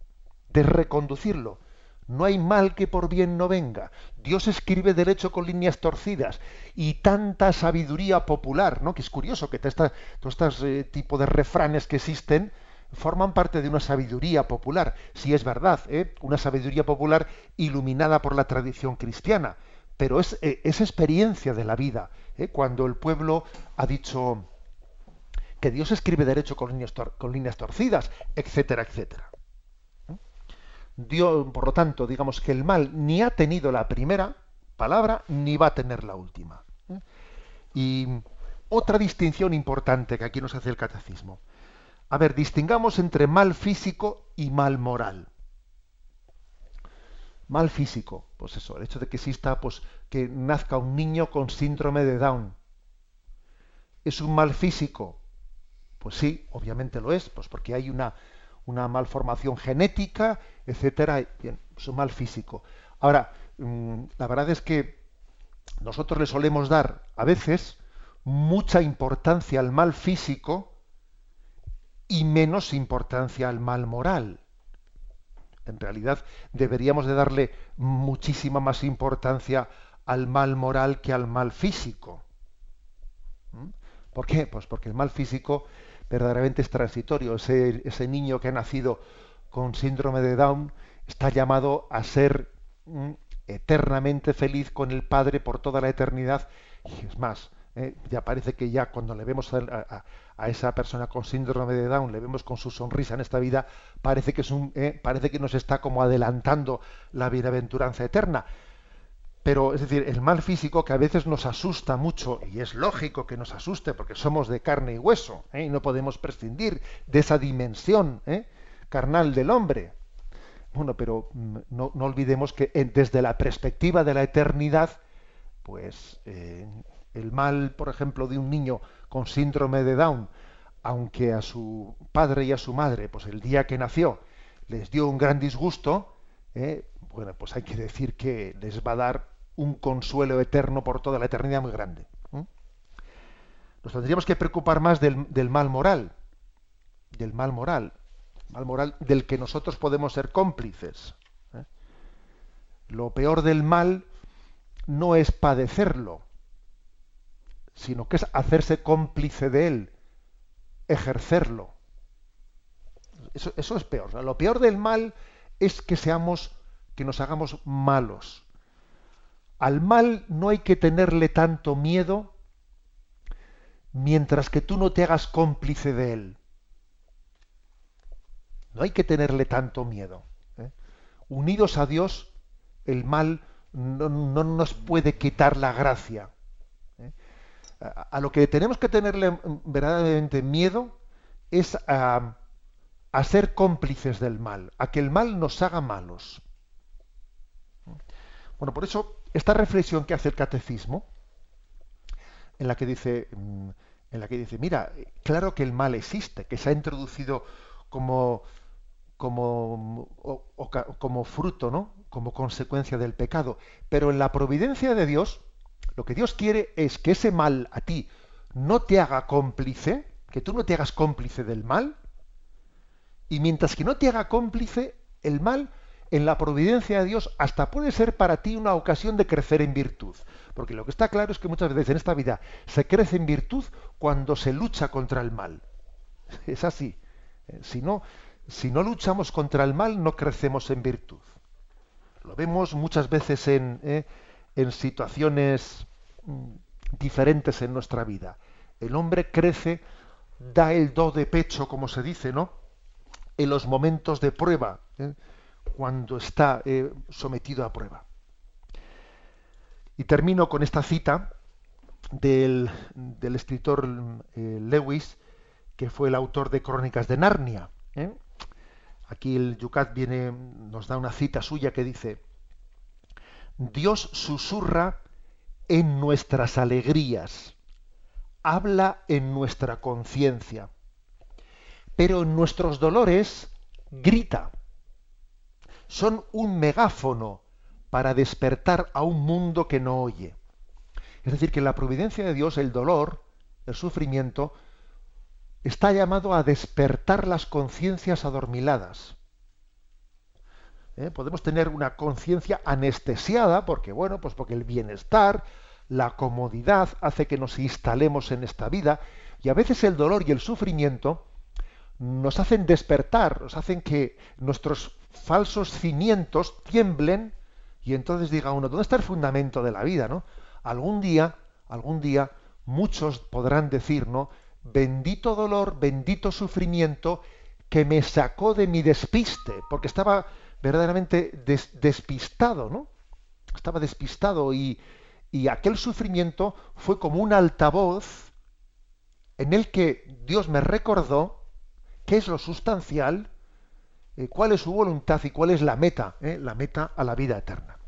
de reconducirlo. No hay mal que por bien no venga. Dios escribe derecho con líneas torcidas y tanta sabiduría popular, ¿no? Que es curioso que todos estos eh, tipos de refranes que existen forman parte de una sabiduría popular. Si es verdad, ¿eh? una sabiduría popular iluminada por la tradición cristiana, pero es, eh, experiencia de la vida. ¿eh? Cuando el pueblo ha dicho que Dios escribe derecho con líneas, con líneas torcidas, etcétera, etcétera. Dios, por lo tanto, digamos que el mal ni ha tenido la primera palabra ni va a tener la última. ¿eh? Y otra distinción importante que aquí nos hace el catecismo. A ver, distingamos entre mal físico y mal moral. Mal físico, pues eso, el hecho de que exista, pues, que nazca un niño con síndrome de Down. ¿Es un mal físico? Pues sí, obviamente lo es, pues porque hay una, una malformación genética, etcétera, un mal físico. Ahora, mm, la verdad es que nosotros le solemos dar a veces mucha importancia al mal físico y menos importancia al mal moral. En realidad deberíamos de darle muchísima más importancia al mal moral que al mal físico. ¿Mm? ¿Por qué? Pues porque el mal físico verdaderamente es transitorio. Ese, ese niño que ha nacido con síndrome de Down está llamado a ser mm, eternamente feliz con el Padre por toda la eternidad. Y es más, eh, ya parece que ya cuando le vemos a, esa persona con síndrome de Down, le vemos con su sonrisa en esta vida, parece que, es un, eh, parece que nos está como adelantando la bienaventuranza eterna. Pero es decir, el mal físico que a veces nos asusta mucho, y es lógico que nos asuste porque somos de carne y hueso, ¿eh? y no podemos prescindir de esa dimensión ¿eh? Carnal del hombre. Bueno, pero mm, no, olvidemos que desde la perspectiva de la eternidad, pues eh, el mal, por ejemplo, de un niño con síndrome de Down, aunque a su padre y a su madre, pues el día que nació, les dio un gran disgusto, bueno, pues hay que decir que les va a dar un consuelo eterno por toda la eternidad muy grande. Nos tendríamos que preocupar más del, mal moral, del mal moral, mal moral del que nosotros podemos ser cómplices. ¿eh? Lo peor del mal no es padecerlo, sino que es hacerse cómplice de él, ejercerlo. Eso, eso es peor. lo peor del mal es que seamos, que nos hagamos malos al mal no hay que tenerle tanto miedo mientras que tú no te hagas cómplice de él. No hay que tenerle tanto miedo. ¿eh? Unidos a Dios, el mal no, nos puede quitar la gracia. ¿eh? A, lo que tenemos que tenerle verdaderamente miedo es a, a ser cómplices del mal, a que el mal nos haga malos. Bueno, por eso esta reflexión que hace el catecismo, en la que dice, mm, en la que dice, mira, claro que el mal existe, que se ha introducido como, como, como fruto, ¿no? como consecuencia del pecado. Pero en la providencia de Dios, lo que Dios quiere es que ese mal a ti no te haga cómplice, que tú no te hagas cómplice del mal, y mientras que no te haga cómplice, el mal en la providencia de Dios hasta puede ser para ti una ocasión de crecer en virtud. Porque lo que está claro es que muchas veces en esta vida se crece en virtud cuando se lucha contra el mal. Es así. Eh, si no, si no luchamos contra el mal, no crecemos en virtud. Lo vemos muchas veces en, eh, situaciones mm, diferentes en nuestra vida. El hombre crece, da el do de pecho, como se dice, ¿no? En los momentos de prueba. ¿eh? cuando está eh, sometido a prueba. Y termino con esta cita del, escritor eh, Lewis, que fue el autor de Crónicas de Narnia. Aquí el Yucat viene, nos da una cita suya que dice: Dios susurra en nuestras alegrías, habla en nuestra conciencia, pero en nuestros dolores grita son un megáfono para despertar a un mundo que no oye. Es decir, que en la providencia de Dios el dolor, el sufrimiento, está llamado a despertar las conciencias adormiladas. ¿eh? podemos tener una conciencia anestesiada, porque bueno, pues porque el bienestar, la comodidad hace que nos instalemos en esta vida, y a veces el dolor y el sufrimiento nos hacen despertar, nos hacen que nuestros falsos cimientos tiemblen, y entonces diga uno, ¿dónde está el fundamento de la vida? ¿no? Algún día, algún día, muchos podrán decir, ¿no? Bendito dolor, bendito sufrimiento que me sacó de mi despiste, porque estaba verdaderamente despistado, ¿no? Estaba despistado y, aquel sufrimiento fue como un altavoz en el que Dios me recordó qué es lo sustancial, eh, cuál es su voluntad y cuál es la meta, eh, la meta a la vida eterna.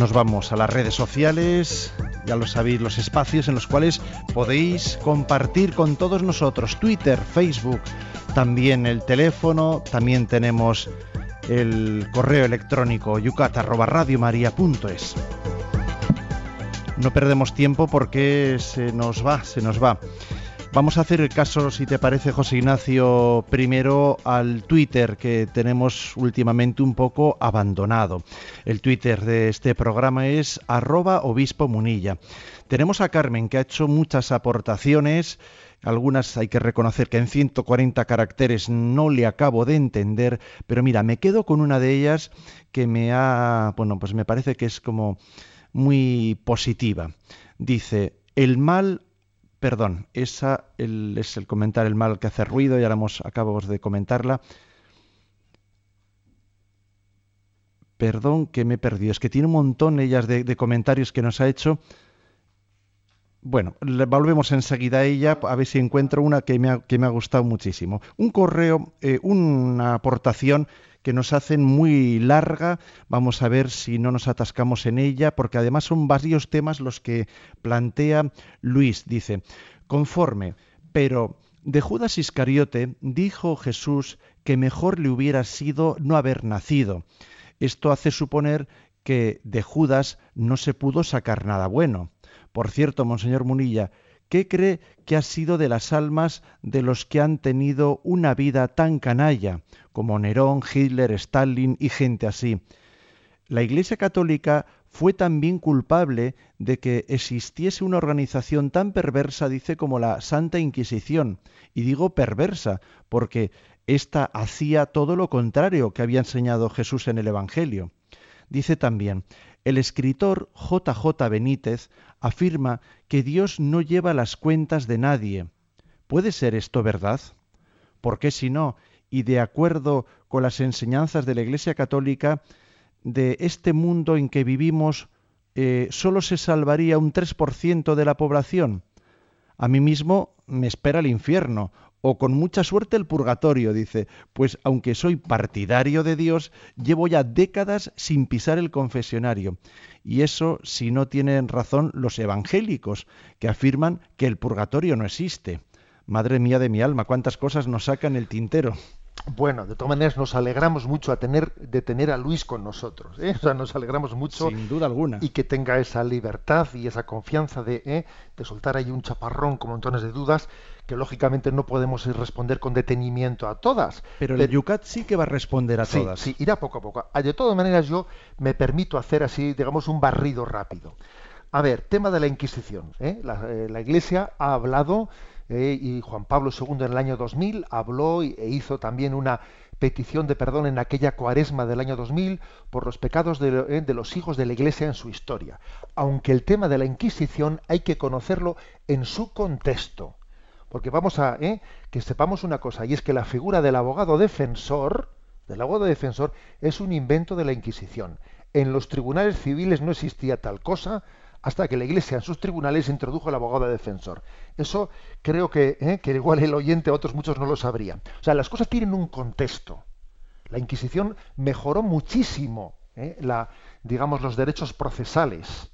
Nos vamos a las redes sociales, ya lo sabéis, los espacios en los cuales podéis compartir con todos nosotros, Twitter, Facebook, también el teléfono, también tenemos el correo electrónico yucat@radiomaria.es. No perdemos tiempo porque se nos va, se nos va. Vamos a hacer caso, si te parece, José Ignacio, primero al Twitter que tenemos últimamente un poco abandonado. El Twitter de este programa es arroba obispo munilla. Tenemos a Carmen que ha hecho muchas aportaciones. Algunas hay que reconocer que en 140 caracteres no le acabo de entender, pero mira, me quedo con una de ellas que me ha, bueno, pues me parece que es como muy positiva. Dice, el mal perdón, esa es el comentar el mal que hace ruido, ya la hemos, acabamos de comentarla. Perdón que me he perdido, es que tiene un montón ellas de, comentarios que nos ha hecho. Bueno, volvemos enseguida a ella, a ver si encuentro una que me ha, que me ha gustado muchísimo. Un correo, eh, una aportación que nos hacen muy larga. Vamos a ver si no nos atascamos en ella, porque además son varios temas los que plantea Luis. Dice, conforme, pero de Judas Iscariote dijo Jesús que mejor le hubiera sido no haber nacido. Esto hace suponer que de Judas no se pudo sacar nada bueno. Por cierto, Monseñor Munilla, ¿qué cree que ha sido de las almas de los que han tenido una vida tan canalla, como Nerón, Hitler, Stalin y gente así? La Iglesia Católica fue también culpable de que existiese una organización tan perversa, dice, como la Santa Inquisición. Y digo perversa, porque ésta hacía todo lo contrario que había enseñado Jesús en el Evangelio. Dice también, el escritor J. J. Benítez afirma que Dios no lleva las cuentas de nadie. ¿Puede ser esto verdad? ¿Por qué si no, y de acuerdo con las enseñanzas de la Iglesia Católica, de este mundo en que vivimos eh, solo se salvaría un 3% de la población? A mí mismo me espera el infierno, o con mucha suerte el purgatorio, dice, pues aunque soy partidario de Dios, llevo ya décadas sin pisar el confesionario. Y eso si no tienen razón los evangélicos, que afirman que el purgatorio no existe. Madre mía de mi alma, cuántas cosas nos sacan el tintero. Bueno, de todas maneras nos alegramos mucho a tener, de tener a Luis con nosotros. ¿eh? O sea, nos alegramos mucho. Sin duda alguna. Y que tenga esa libertad y esa confianza de, ¿eh? de soltar ahí un chaparrón con montones de dudas que lógicamente no podemos responder con detenimiento a todas. Pero el Yucat sí que va a responder a todas. Sí, irá poco a poco. Ah, de todas maneras, yo me permito hacer así, digamos, un barrido rápido. A ver, tema de la Inquisición. ¿eh? La, eh, la, Iglesia ha hablado, eh, y Juan Pablo II en el año 2000 habló e hizo también una petición de perdón en aquella cuaresma del año 2000 por los pecados de, eh, de, los hijos de la Iglesia en su historia. Aunque el tema de la Inquisición hay que conocerlo en su contexto. Porque vamos a ¿eh? que sepamos una cosa, y es que la figura del abogado defensor, del abogado defensor, es un invento de la Inquisición. En los tribunales civiles no existía tal cosa hasta que la Iglesia en sus tribunales introdujo el abogado defensor. Eso creo que, ¿eh? que igual el oyente, otros muchos no lo sabrían. O sea, las cosas tienen un contexto. La Inquisición mejoró muchísimo ¿eh? la, digamos, los derechos procesales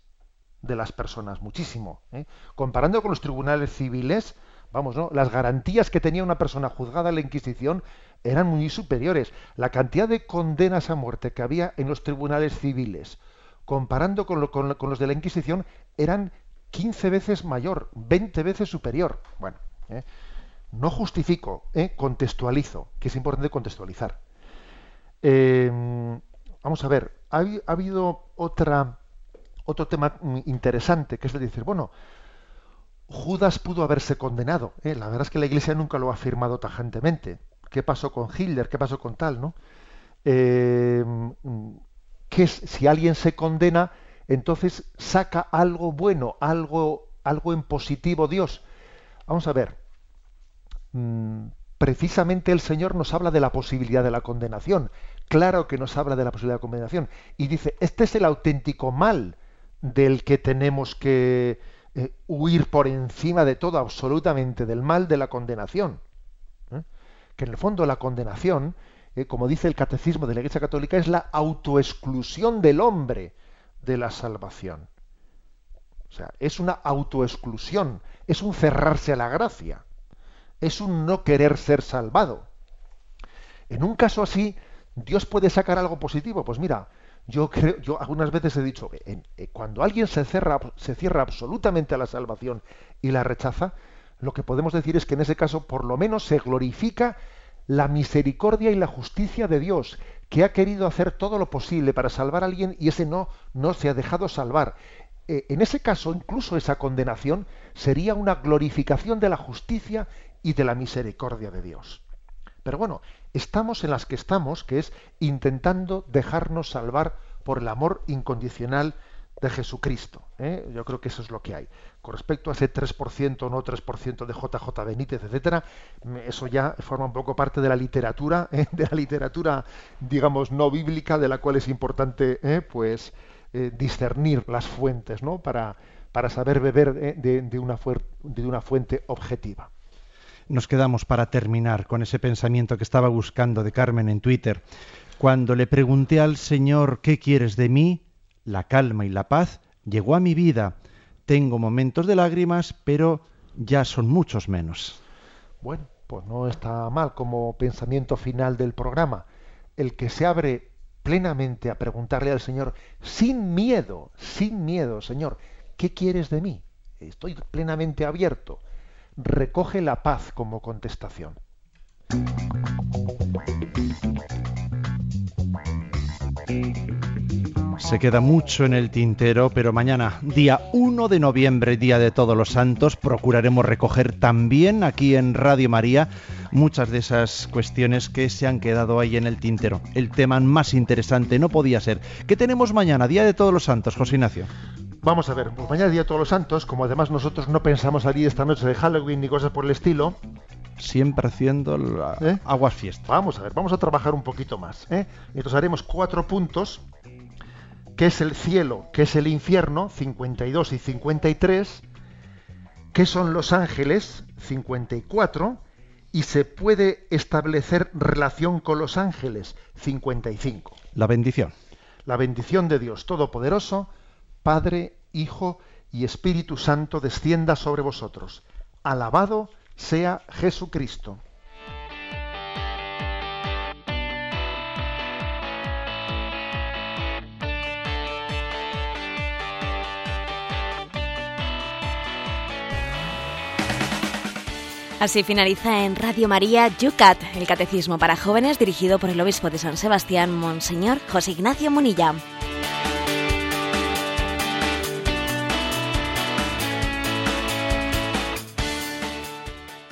de las personas, muchísimo. ¿eh? Comparando con los tribunales civiles, vamos, ¿no? Las garantías que tenía una persona juzgada en la Inquisición eran muy superiores. La cantidad de condenas a muerte que había en los tribunales civiles, comparando con, los de la Inquisición, eran 15 veces mayor, 20 veces superior. Bueno, ¿eh? no justifico, ¿eh? contextualizo, que es importante contextualizar. vamos a ver, ha, ha habido otro tema interesante, que es de decir, bueno, Judas pudo haberse condenado. ¿eh? La verdad es que la Iglesia nunca lo ha afirmado tajantemente. ¿Qué pasó con Hitler? ¿Qué pasó con tal? ¿no? Que si alguien se condena, entonces saca algo bueno, algo, algo en positivo Dios. Vamos a ver. Mm, precisamente el Señor nos habla de la posibilidad de la condenación. Claro que nos habla de la posibilidad de la condenación. Y dice, este es el auténtico mal del que tenemos que eh, huir por encima de todo, absolutamente, del mal de la condenación. ¿eh? Que en el fondo la condenación, eh, como dice el catecismo de la Iglesia Católica, es la autoexclusión del hombre de la salvación. O sea, es una autoexclusión, es un cerrarse a la gracia, es un no querer ser salvado. En un caso así, Dios puede sacar algo positivo. Pues mira, yo creo, yo algunas veces he dicho, que eh, cuando alguien se cierra, se cierra absolutamente a la salvación y la rechaza, lo que podemos decir es que en ese caso por lo menos se glorifica la misericordia y la justicia de Dios, que ha querido hacer todo lo posible para salvar a alguien y ese no, no se ha dejado salvar. Eh, en ese caso, incluso esa condenación sería una glorificación de la justicia y de la misericordia de Dios. Pero bueno, estamos en las que estamos, que es intentando dejarnos salvar por el amor incondicional de Jesucristo. ¿eh? Yo creo que eso es lo que hay. Con respecto a ese 3% o no 3% de JJ Benítez, etcétera, eso ya forma un poco parte de la literatura, ¿eh? de la literatura, digamos, no bíblica, de la cual es importante, ¿eh? pues, discernir las fuentes, ¿no? Para, para saber beber de, de una fuente objetiva nos quedamos para terminar con ese pensamiento que estaba buscando de Carmen en Twitter. Cuando le pregunté al Señor, ¿qué quieres de mí? La calma y la paz llegó a mi vida. Tengo momentos de lágrimas, pero ya son muchos menos. Bueno, pues no está mal como pensamiento final del programa. El que se abre plenamente a preguntarle al Señor, sin miedo, sin miedo, Señor, ¿qué quieres de mí? Estoy plenamente abierto recoge la paz como contestación. Se queda mucho en el tintero, pero mañana, día 1 de noviembre, Día de Todos los Santos, procuraremos recoger también aquí en Radio María muchas de esas cuestiones que se han quedado ahí en el tintero. El tema más interesante no podía ser. ¿Qué tenemos mañana, Día de Todos los Santos, José Ignacio? Vamos a ver, pues mañana día de todos los santos, como además nosotros no pensamos salir esta noche de Halloween ni cosas por el estilo. Siempre haciendo la... ¿Eh? aguas fiestas. Vamos a ver, vamos a trabajar un poquito más. ¿eh? Entonces haremos cuatro puntos, que es el cielo, que es el infierno, 52 y 53, que son los ángeles, 54, y se puede establecer relación con los ángeles, 55. La bendición. La bendición de Dios Todopoderoso, Padre, Hijo y Espíritu Santo descienda sobre vosotros. Alabado sea Jesucristo. Así finaliza en Radio María Yucat, el catecismo para jóvenes dirigido por el obispo de San Sebastián, Monseñor José Ignacio Munilla.